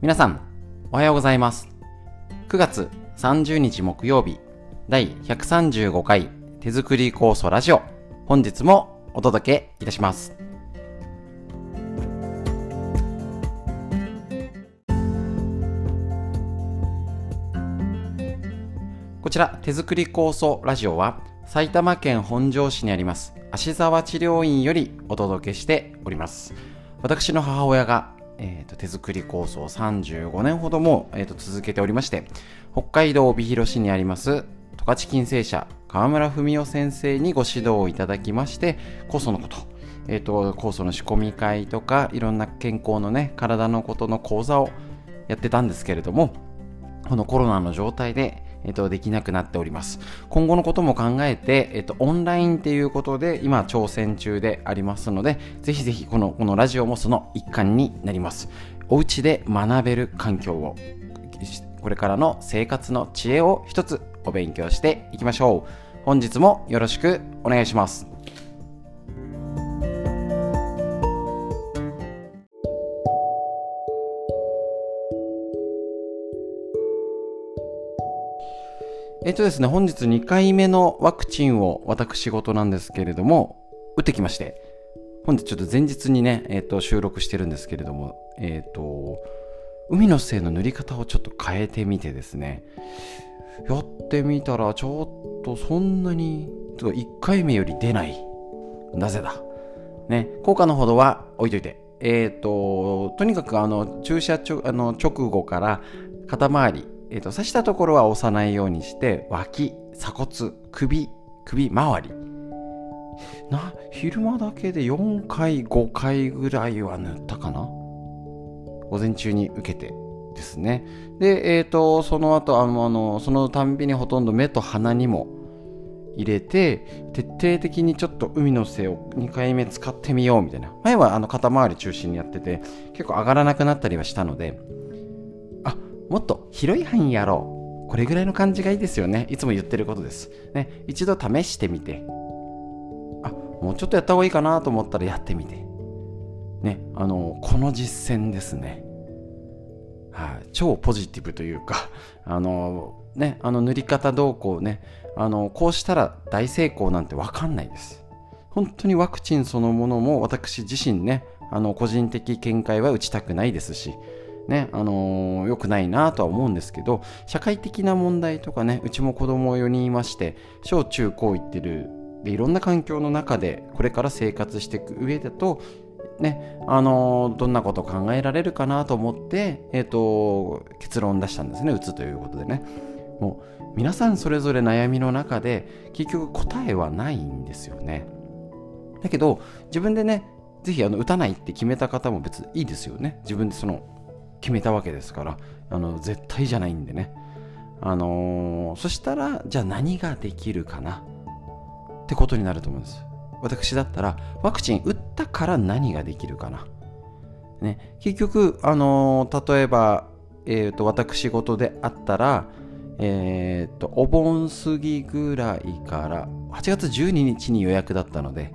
皆さん、おはようございます。9月30日木曜日、第135回手作り酵素ラジオ、本日もお届けいたします。こちら、手作り酵素ラジオは、埼玉県本庄市にあります、芦沢治療院よりお届けしております。私の母親が、えーと手作り酵素を35年ほども、えーと続けておりまして、北海道帯広市にあります、十勝金星社川村文夫先生にご指導をいただきまして、酵素のこと、えーと、酵素の仕込み会とか、いろんな健康のね、体のことの講座をやってたんですけれども、このコロナの状態で、えっと、できなくなっております。今後のことも考えて、えっと、オンラインっていうことで、今、挑戦中でありますので、ぜひぜひ、この、このラジオもその一環になります。お家で学べる環境を、これからの生活の知恵を一つお勉強していきましょう。本日もよろしくお願いします。えっとですね、本日2回目のワクチンを私事なんですけれども、打ってきまして、本日ちょっと前日にね、えっと、収録してるんですけれども、えっと、海の精の塗り方をちょっと変えてみてですね、やってみたらちょっとそんなに、1回目より出ない。なぜだ？ね、効果のほどは置いといて。えっ、と、とにかくあの、注射ちょあの直後から肩周り、えっ、と、刺したところは押さないようにして、脇、鎖骨、首、首周り。な、昼間だけで4回、5回ぐらいは塗ったかな？午前中に受けてですね。で、えっ、と、その後、あの、そのたんびにほとんど目と鼻にも入れて、徹底的にちょっと海の精を2回目使ってみようみたいな。前はあの肩周り中心にやってて、結構上がらなくなったりはしたので、もっと広い範囲やろう。これぐらいの感じがいいですよね。いつも言ってることです。ね、一度試してみて、あ、もうちょっとやった方がいいかなと思ったらやってみて。ね、あの、この実践ですね。はい、超ポジティブというか、あの、ね、あの塗り方どうこうね、あの、こうしたら大成功なんてわかんないです。本当にワクチンそのものも私自身ね、あの、個人的見解は打ちたくないですし、ね、あの良くないなとは思うんですけど、社会的な問題とかね、うちも子供4人いまして、小中高行ってる、で、いろんな環境の中で、これから生活していく上だと、ね、あのどんなこと考えられるかなと思って、えっ、と、結論出したんですね、打つということでね。もう、皆さんそれぞれ悩みの中で、結局答えはないんですよね。だけど、自分でね、ぜひあの打たないって決めた方も別にいいですよね。自分でその、決めたわけですから、あの、絶対じゃないんでね。あのーそしたら、じゃあ何ができるかな？ってことになると思うんです。私だったら、ワクチン打ったから何ができるかな？ね、結局、あのー例えば、えー、と私事であったら、えー、とお盆過ぎぐらいから8月12日に予約だったので、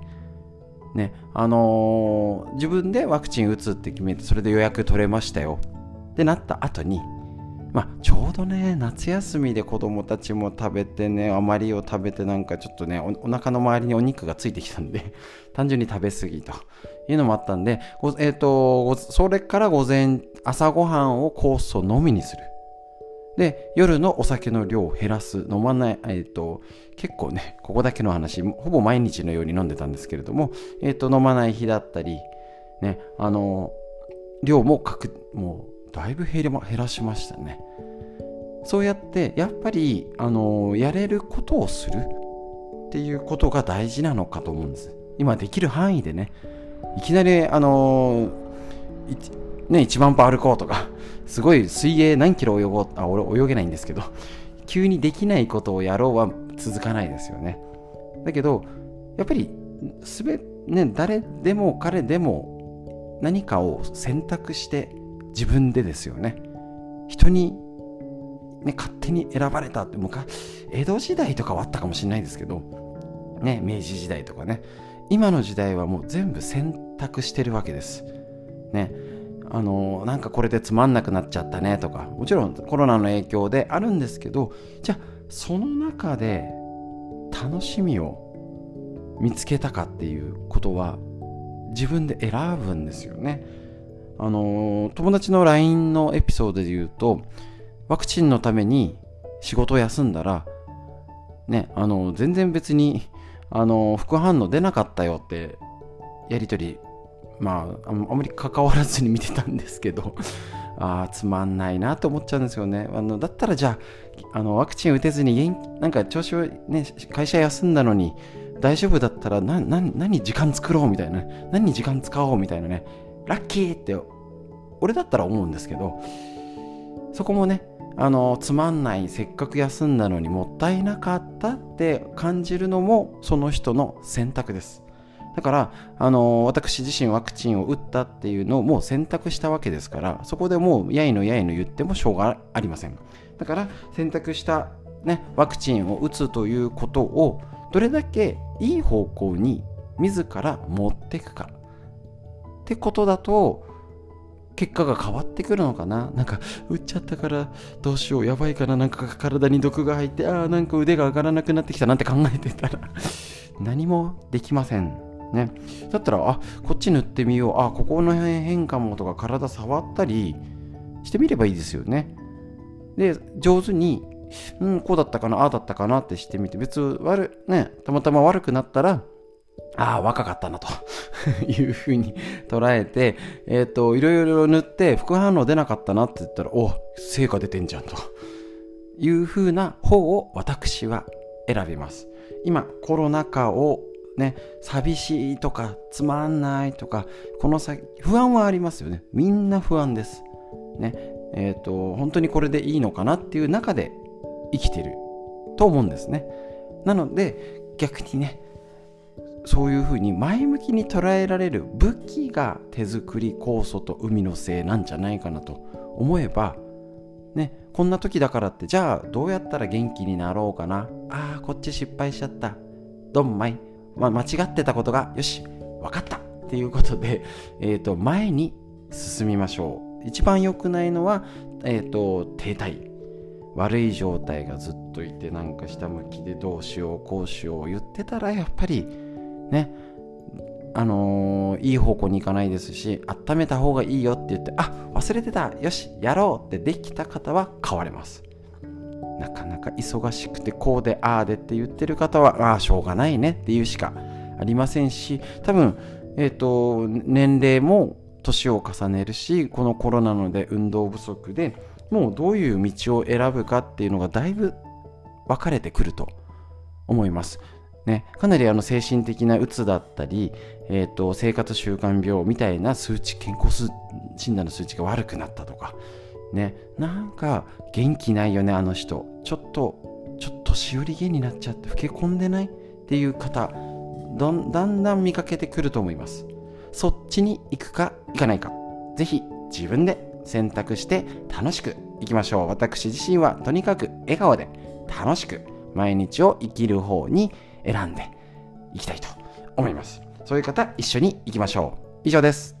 ねあの自分でワクチン打つって決めてそれで予約取れましたよってなった後に、まあ、ちょうどね夏休みで子供たちも食べてね余りを食べてなんかちょっとねおお腹の周りにお肉がついてきたんで 単純に食べ過ぎと。いうのもあったんでごえっ、とごそれから午前朝ごはんを酵素のみにする。で夜のお酒の量を減らす。飲まない、えっと結構ねここだけの話ほぼ毎日のように飲んでたんですけれども、えっと飲まない日だったりねあの量もかくもうだいぶ減らしましたね。そうやってやっぱりあのやれることをするっていうことが大事なのかと思うんです。今できる範囲でね。いきなりあのね1万歩歩こうとか すごい水泳何キロ泳ごうあ俺泳げないんですけど 急にできないことをやろうは続かないですよね。だけどやっぱりすべね誰でも彼でも何かを選択して自分でですよね。人に、ね、勝手に選ばれたって昔江戸時代とかはあったかもしれないですけどね明治時代とかね。今の時代はもう全部選択してるわけです。ね。あのなんかこれでつまんなくなっちゃったねとかもちろんコロナの影響であるんですけどじゃあその中で楽しみを見つけたかっていうことは自分で選ぶんですよね。あの友達の LINE のエピソードで言うとワクチンのために仕事を休んだらねあの全然別にあの副反応出なかったよってやり取りまああんまり関わらずに 見てたんですけどあつまんないなと思っちゃうんですよね。あのだったらじゃああのワクチン打てずになんか調子をね会社休んだのに大丈夫だったらなな何時間作ろうみたいな何時間使おうみたいなねラッキーって俺だったら思うんですけどそこもねあのつまんないせっかく休んだのにもったいなかったって感じるのもその人の選択です。だからあの私自身ワクチンを打ったっていうのをもう選択したわけですからそこでもうやいのやいの言ってもしょうがありません。だから選択した、ね、ワクチンを打つということをどれだけいい方向に自ら持っていくか。ってことだと結果が変わってくるのかな？なんか、打っちゃったからどうしよう、やばいから、なんか体に毒が入って、ああ、なんか腕が上がらなくなってきたなんて考えてたら 何もできません。ね。だったら、あ、こっち塗ってみよう、あ、ここの辺変かもとか体触ったりしてみればいいですよね。で、上手に、うん、こうだったかな、ああだったかなってしてみて、別悪、ね、たまたま悪くなったら、ああ、若かったなと いうふうに捉えて、えっ、ー、と、いろいろ塗って副反応出なかったなって言ったら、お成果出てんじゃんというふうな方を私は選びます。今、コロナ禍をね、寂しいとか、つまんないとか、この先、不安はありますよね。みんな不安です。ね、えっ、ー、と、本当にこれでいいのかなっていう中で生きてると思うんですね。なので、逆にね、そういうふうに前向きに捉えられる武器が手作り酵素と海のせいなんじゃないかなと思えばねこんな時だからってじゃあどうやったら元気になろうかな？あーこっち失敗しちゃった。どんまい、ま、間違ってたことがよし分かった。っていうことで、えー、と前に進みましょう。一番良くないのは、えーと停滞。悪い状態がずっといてなんか下向きでどうしようこうしよう言ってたらやっぱりね。あのー、いい方向に行かないですし温めた方がいいよって言ってあ忘れてたよしやろうってできた方は変われます。なかなか忙しくてこうでああでって言ってる方はああしょうがないねっていうしかありませんし多分えっ、ー、と年齢も年を重ねるしこのコロナので運動不足でもうどういう道を選ぶかっていうのがだいぶ分かれてくると思います。ね、かなりあの精神的なうつだったり、えーと、生活習慣病みたいな数値健康診断の数値が悪くなったとか、ね、なんか元気ないよねあの人。ちょっとちょっと年寄り気になっちゃって老け込んでないっていう方だんだん見かけてくると思います。そっちに行くか行かないか。ぜひ自分で選択して楽しくいきましょう。私自身はとにかく笑顔で楽しく毎日を生きる方に選んでいきたいと思います。そういう方、一緒に行きましょう。以上です。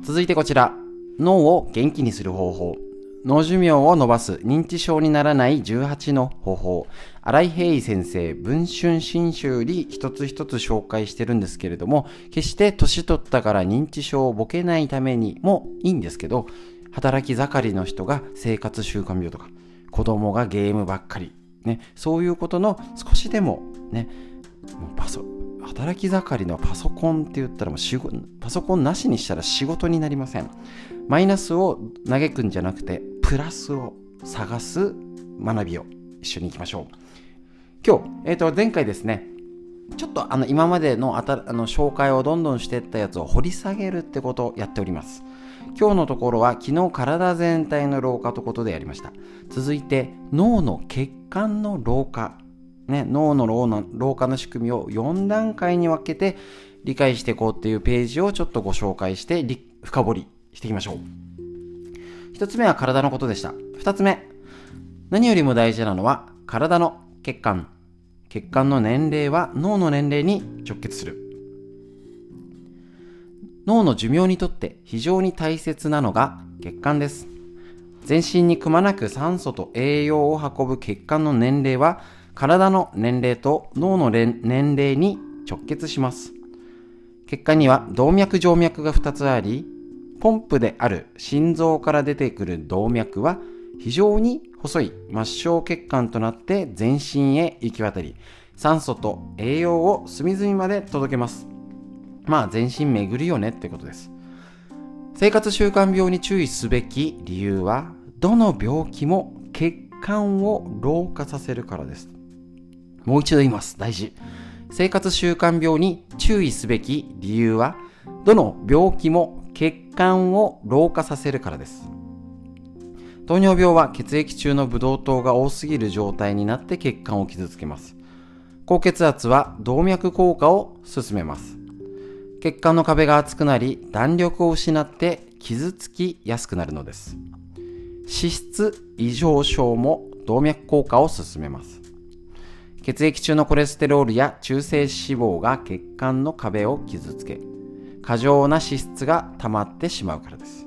続いてこちら、脳を元気にする方法。脳寿命を伸ばす認知症にならない18の方法。新井平井先生、文春新書より一つ一つ紹介してるんですけれども、決して年取ったから認知症をボケないためにもいいんですけど、働き盛りの人が生活習慣病とか、子供がゲームばっかり、ね、そういうことの少しでもね、もうパソ働き盛りのパソコンって言ったらもうパソコンなしにしたら仕事になりません。マイナスを嘆くんじゃなくて、プラスを探す学びを一緒に行きましょう。今日、え、ー、と、前回ですね、ちょっとあの今までのあたあの紹介をどんどんしていったやつを掘り下げるってことをやっております。今日のところは昨日体全体の老化ということでやりました。続いて脳の血管の老化、ね、脳の老化の仕組みを4段階に分けて理解していこうっていうページをちょっとご紹介して深掘りしていきましょう。1つ目は体のことでした。2つ目、何よりも大事なのは体の血管血管の年齢は脳の年齢に直結する脳の寿命にとって非常に大切なのが血管です全身にくまなく酸素と栄養を運ぶ血管の年齢は体の年齢と脳の年齢に直結します。血管には動脈静脈が2つありポンプである心臓から出てくる動脈は非常に細い末梢血管となって全身へ行き渡り酸素と栄養を隅々まで届けます。まあ全身巡るよねってことです。生活習慣病に注意すべき理由はどの病気も血管を老化させるからです。もう一度言います。大事。生活習慣病に注意すべき理由はどの病気も血管を老化させるからです。糖尿病は血液中のブドウ糖が多すぎる状態になって血管を傷つけます。高血圧は動脈硬化を進めます。血管の壁が厚くなり弾力を失って傷つきやすくなるのです。脂質異常症も動脈硬化を進めます。血液中のコレステロールや中性脂肪が血管の壁を傷つけ過剰な脂質が溜まってしまうからです。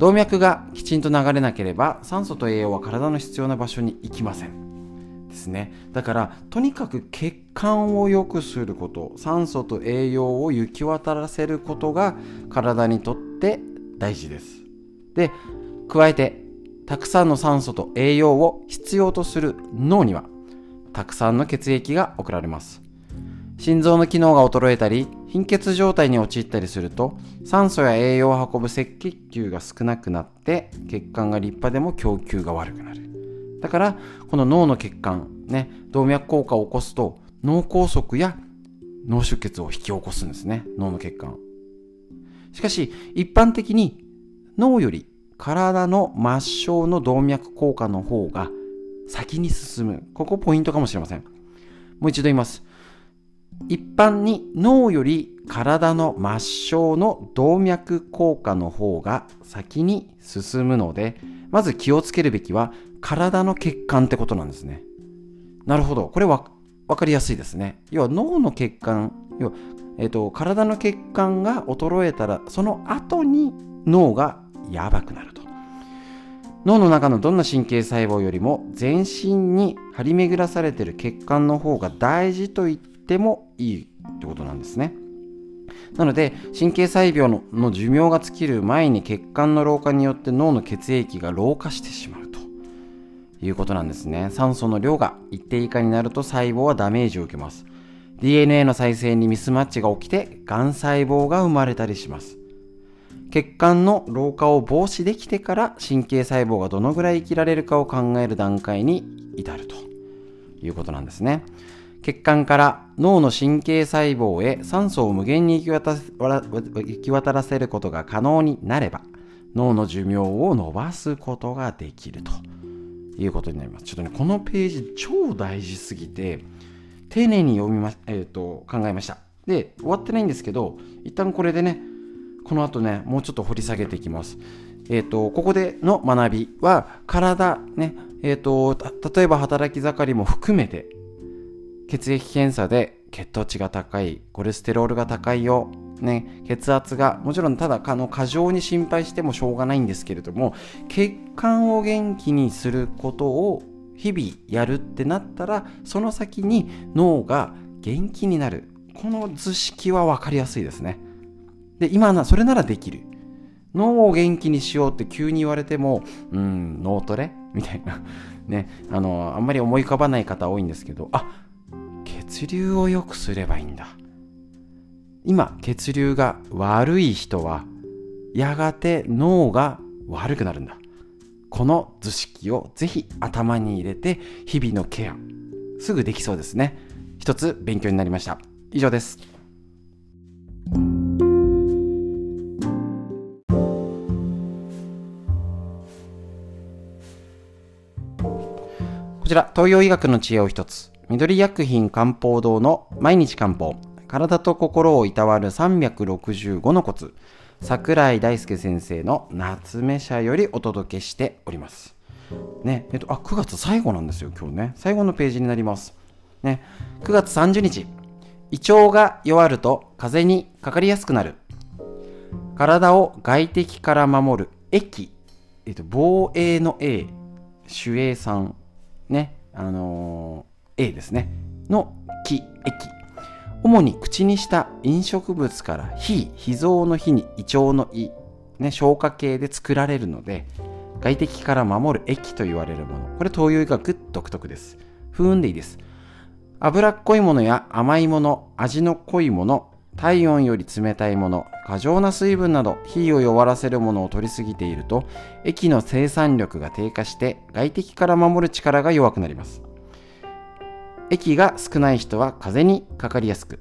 動脈がきちんと流れなければ酸素と栄養は体の必要な場所に行きません。ですね。だからとにかく血管を良くすること酸素と栄養を行き渡らせることが体にとって大事です。で加えてたくさんの酸素と栄養を必要とする脳にはたくさんの血液が送られます。心臓の機能が衰えたり貧血状態に陥ったりすると酸素や栄養を運ぶ赤血球が少なくなって血管が立派でも供給が悪くなる。だからこの脳の血管ね動脈硬化を起こすと脳梗塞や脳出血を引き起こすんですね。脳の血管。しかし一般的に脳より体の末梢の動脈硬化の方が先に進む。ここポイントかもしれません。もう一度言います。一般に脳より体の末梢の動脈硬化の方が先に進むので、まず気をつけるべきは体の血管ってことなんですね。なるほど。これは分かりやすいですね。要は脳の血管、要は、えーと、体の血管が衰えたら、その後に脳がやばくなる。脳の中のどんな神経細胞よりも全身に張り巡らされている血管の方が大事と言ってもいいってことなんですね。なので神経細胞の寿命が尽きる前に血管の老化によって脳の血液が老化してしまうということなんですね。酸素の量が一定以下になると細胞はダメージを受けます。DNA の再生にミスマッチが起きてがん細胞が生まれたりします。血管の老化を防止できてから神経細胞がどのぐらい生きられるかを考える段階に至るということなんですね。血管から脳の神経細胞へ酸素を無限に行き渡らせることが可能になれば脳の寿命を伸ばすことができるということになります。ちょっとね、このページ超大事すぎて丁寧に読みま、えーと考えました。で、終わってないんですけど、一旦これでね、この後ね、もうちょっと掘り下げていきます。えっ、ー、と、ここでの学びは、体、ね、えっ、ー、と、例えば働き盛りも含めて、血液検査で血糖値が高い、コレステロールが高いよ、ね、血圧が、もちろんただあの過剰に心配してもしょうがないんですけれども、血管を元気にすることを日々やるってなったら、その先に脳が元気になる。この図式は分かりやすいですね。で、今な、それならできる。脳を元気にしようって急に言われても、うん、脳トレ？みたいな。ね、あの、あんまり思い浮かばない方多いんですけど、あ、血流を良くすればいいんだ。今、血流が悪い人は、やがて脳が悪くなるんだ。この図式をぜひ頭に入れて、日々のケア、すぐできそうですね。一つ勉強になりました。以上です。ちら、東洋医学の知恵を一つ。緑薬品漢方堂の毎日漢方。体と心をいたわる365のコツ。桜井大輔先生の夏目社よりお届けしております。ね、えっと、あ、9月最後なんですよ、今日ね。最後のページになります。ね、9月30日、胃腸が弱ると風邪にかかりやすくなる。体を外敵から守る液、えっと、防衛の A、守衛さん、ね、あのー、A ですね、の気、液。主に口にした飲食物から非、脾臓の脾に胃腸の胃、ね、消化系で作られるので、外敵から守る液と言われるもの。これ東洋医学独特です。不運でいいです。脂っこいものや甘いもの、味の濃いもの、体温より冷たいもの、過剰な水分など火を弱らせるものを取りすぎていると、液の生産力が低下して外敵から守る力が弱くなります。液が少ない人は風邪にかかりやすく、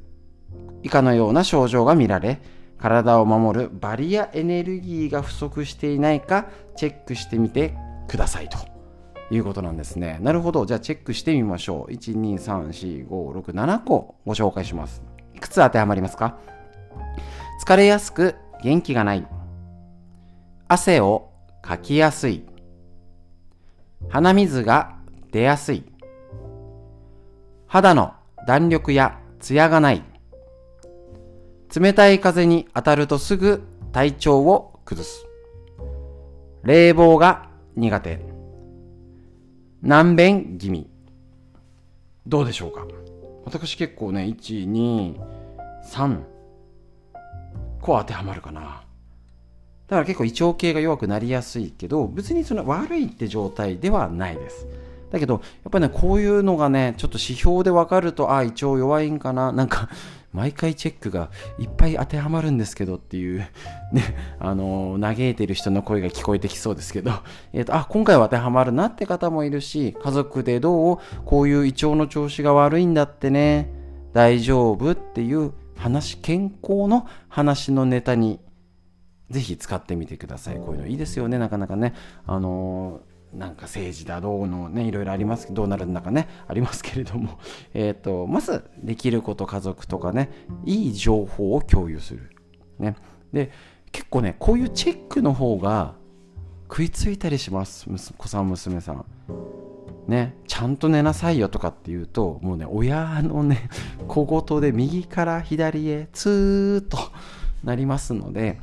以下のような症状が見られ、体を守るバリアエネルギーが不足していないかチェックしてみてくださいということなんですね。なるほど。じゃあチェックしてみましょう。1、2、3、4、5、6、7個ご紹介します。くつ当てはまりますか？疲れやすく元気がない。汗をかきやすい。鼻水が出やすい。肌の弾力やツヤがない。冷たい風に当たるとすぐ体調を崩す。冷房が苦手。難便気味。どうでしょうか？私結構ね、1、2、3個当てはまるかな。だから結構胃腸系が弱くなりやすいけど、別にその悪いって状態ではないです。だけど、やっぱりね、こういうのがね、ちょっと指標でわかると、ああ、胃腸弱いんかな、なんか毎回チェックがいっぱい当てはまるんですけどっていう、ね、あの嘆いてる人の声が聞こえてきそうですけど、えっ、ー、と、あ、今回は当てはまるなって方もいるし、家族でどうこういう胃腸の調子が悪いんだってね、大丈夫っていう話、健康の話のネタにぜひ使ってみてください。こういうのいいですよね、なかなかね。あのなんか政治だどうのねいろいろありますどうなるんだかねありますけれども えっ、とまずできること家族とかねいい情報を共有する。ね。で結構ねこういうチェックの方が食いついたりします息子さん娘さん。ね。ちゃんと寝なさいよとかっていうともうね親のね 小言で右から左へツーッとなりますので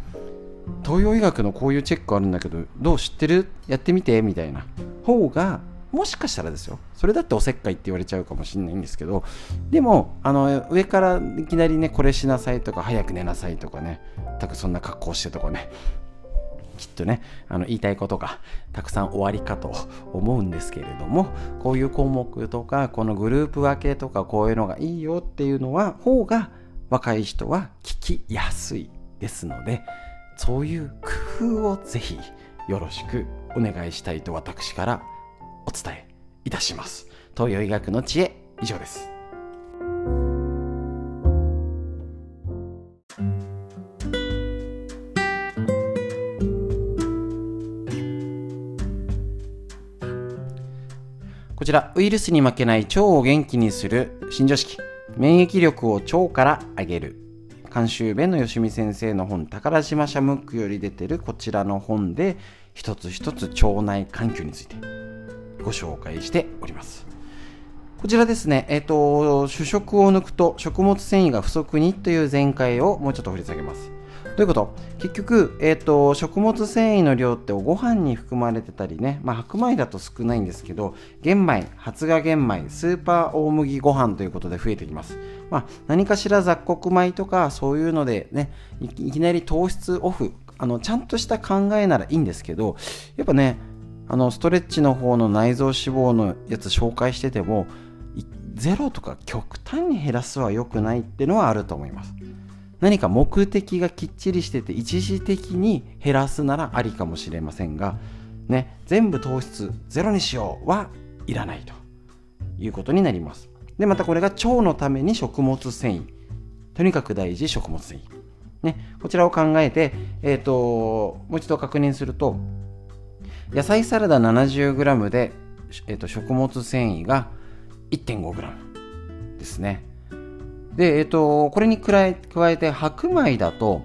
東洋医学のこういうチェックあるんだけどどう知ってる？やってみてみたいな。方がもしかしたらですよ。それだっておせっかいって言われちゃうかもしれないんですけど。でもあの上からいきなりねこれしなさいとか早く寝なさいとかね。たくそんな格好してとかね。きっとねあの言いたいことがたくさん終わりかと思うんですけれどもこういう項目とかこのグループ分けとかこういうのがいいよっていうのは方が若い人は聞きやすいですのでそういう工夫をぜひよろしくお願いしたいと私からお伝えいたします。東洋医学の知恵以上です。こちら、ウイルスに負けない腸を元気にする新常識。免疫力を腸から上げる。監修弁の吉見先生の本宝島社ムックより出てるこちらの本で一つ一つ腸内環境についてご紹介しておりますこちらですね、えっ、ー、と、主食を抜くと食物繊維が不足にという前回をもうちょっと振り下げます。どういうこと結局、えっ、ー、と、食物繊維の量ってご飯に含まれてたりね、まあ、白米だと少ないんですけど、玄米、発芽玄米、スーパー大麦ご飯ということで増えてきます。まあ、何かしら雑穀米とかそういうのでね、いきなり糖質オフ、あの、ちゃんとした考えならいいんですけど、やっぱね、あの、ストレッチの方の内臓脂肪のやつ紹介してても、ゼロとか極端に減らすは良くないっていうのはあると思います。何か目的がきっちりしてて一時的に減らすならありかもしれませんが、ね、全部糖質ゼロにしようはいらないということになります。で、またこれが腸のために食物繊維。とにかく大事食物繊維。ね、こちらを考えて、え、ー、と、もう一度確認すると、野菜サラダ 70g で、えーと、食物繊維が 1.5g ですね。で、えっ、と、これに加え加えて白米だと、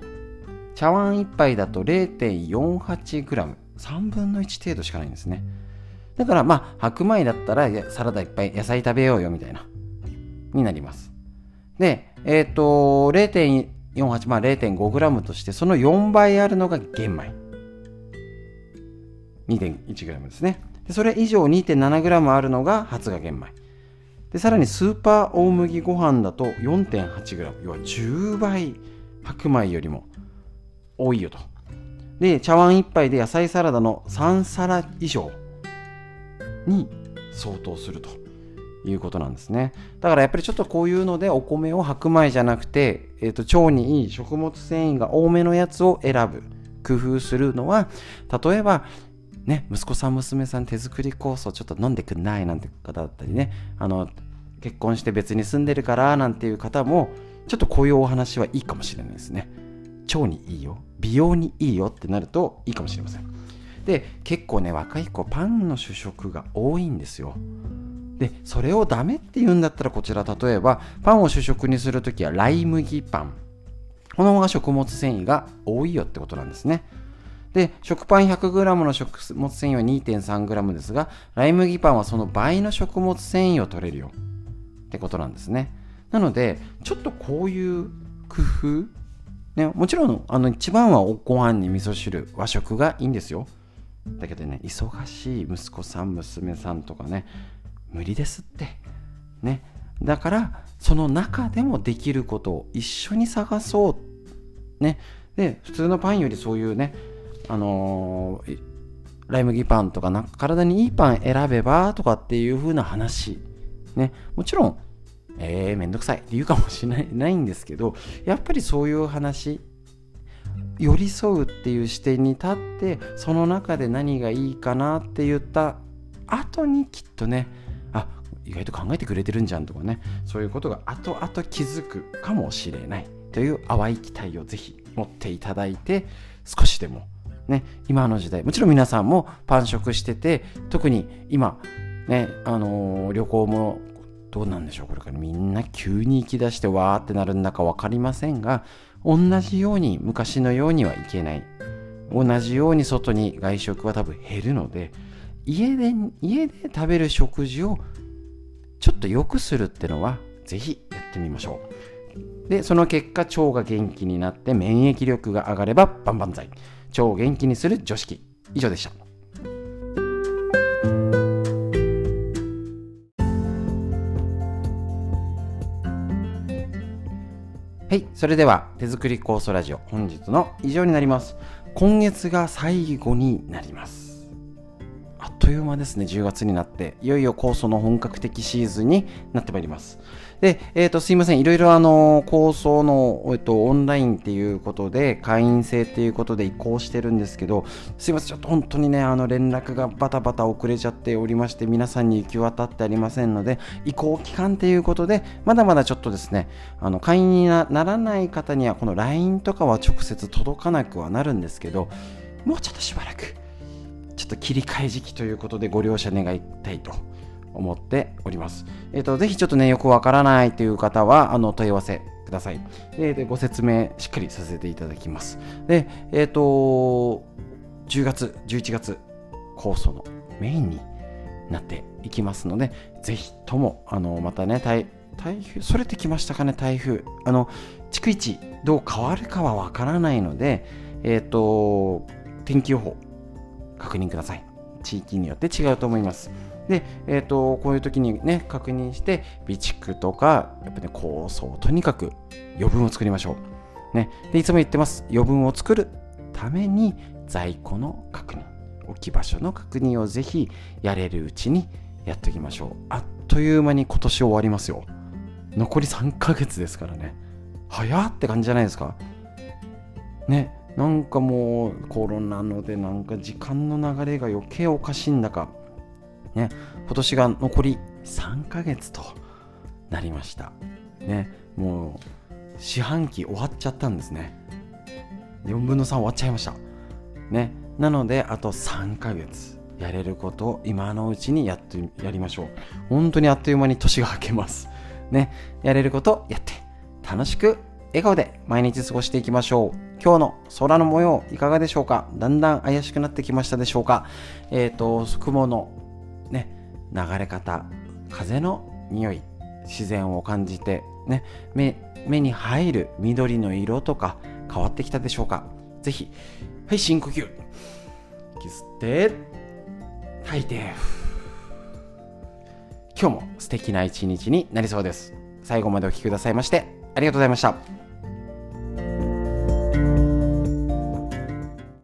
茶碗1杯だと 0.48g、3分の1程度しかないんですね。だからまあ白米だったらサラダいっぱい野菜食べようよみたいなになります。でえっ、ー、と0.48まあ 0.5g としてその4倍あるのが玄米。2.1g ですね。でそれ以上 2.7g あるのが発芽玄米。でさらにスーパー大麦ご飯だと 4.8g 要は10倍白米よりも多いよと。で茶碗1杯で野菜サラダの3皿以上に相当するということなんですね。だからやっぱりちょっとこういうのでお米を白米じゃなくて、えーと、腸にいい食物繊維が多めのやつを選ぶ工夫するのは例えばね、息子さん娘さん手作り酵素ちょっと飲んでくんないなんて方だったりねあの結婚して別に住んでるからなんていう方もちょっとこういうお話はいいかもしれないですね。腸にいいよ。美容にいいよってなるといいかもしれません。で結構ね若い子パンの主食が多いんですよ。でそれをダメって言うんだったらこちら例えばパンを主食にするときはライ麦パン。この方が食物繊維が多いよってことなんですね。で食パン 100g の食物繊維は 2.3g ですがライ麦パンはその倍の食物繊維を取れるよ。ってことなんですね。なのでちょっとこういう工夫ね、もちろんあの一番はおご飯に味噌汁和食がいいんですよ。だけどね忙しい息子さん娘さんとかね無理ですって。ね。だからその中でもできることを一緒に探そう。ね。で普通のパンよりそういうねあのー、ライ麦パンとかな体にいいパン選べばとかっていう風な話。ね。もちろんえー、めんどくさいって言うかもしれないんですけどやっぱりそういう話寄り添うっていう視点に立ってその中で何がいいかなって言った後にきっとねあ意外と考えてくれてるんじゃんとかねそういうことが後々気づくかもしれないという淡い期待をぜひ持っていただいて少しでもね今の時代。もちろん皆さんもパン食してて特に今ねあのー、旅行もどうなんでしょうこれから。みんな急に行き出してわーってなるんだか分かりませんが同じように昔のようにはいけない。同じように外に外食は多分減るので家で家で食べる食事をちょっと良くするってのはぜひやってみましょう。でその結果腸が元気になって免疫力が上がれば万々歳。腸を元気にする常識以上でしたはい、それでは手作り酵素ラジオ本日の以上になります。今月が最後になります。あっという間ですね、10月になって、いよいよ酵素の本格的シーズンになってまいります。で、えっ、ー、と、すいません。いろいろあの、構想の、えっと、オンラインっていうことで、会員制っていうことで移行してるんですけど、すいません。ちょっと本当にね、あの、連絡がバタバタ遅れちゃっておりまして、皆さんに行き渡ってありませんので、移行期間っていうことで、まだまだちょっとですね、あの、会員にならない方には、この LINE とかは直接届かなくはなるんですけど、もうちょっとしばらく、ちょっと切り替え時期ということでご了承願いたいと思っております。えっ、ー、と、ぜひちょっとね、よくわからないという方は、あの、問い合わせください。で、ご説明しっかりさせていただきます。で、えっ、ー、と、10月、11月、酵素のメインになっていきますので、ぜひとも、あの、またね、台台風、それてきましたかね、台風。あの、逐一どう変わるかはわからないので、えっ、と、天気予報、確認ください。地域によって違うと思います。で、えーと、こういう時にね確認して備蓄とかやっぱね構想とにかく余分を作りましょう、ね、でいつも言ってます。余分を作るために在庫の確認置き場所の確認をぜひやれるうちにやっておきましょう。あっという間に今年終わりますよ。残り3ヶ月ですからね。早って感じじゃないですか。ね。なんかもうコロナのでなんか時間の流れが余計おかしいんだかね、今年が残り3ヶ月となりました。ね、もう四半期終わっちゃったんですね。4分の3終わっちゃいました。ね、なのであと3ヶ月やれることを今のうちにやってやりましょう。本当にあっという間に年が明けます。ね、やれることやって楽しく笑顔で毎日過ごしていきましょう。今日の空の模様いかがでしょうか？だんだん怪しくなってきましたでしょうか？えっ、ー、と、雲のね、流れ方、風の匂い、自然を感じて、ね、目目に入る緑の色とか変わってきたでしょうか？ぜひ、はい、深呼吸。息吸って、吐いて、今日も素敵な一日になりそうです。最後までお聴きくださいまして、ありがとうございました。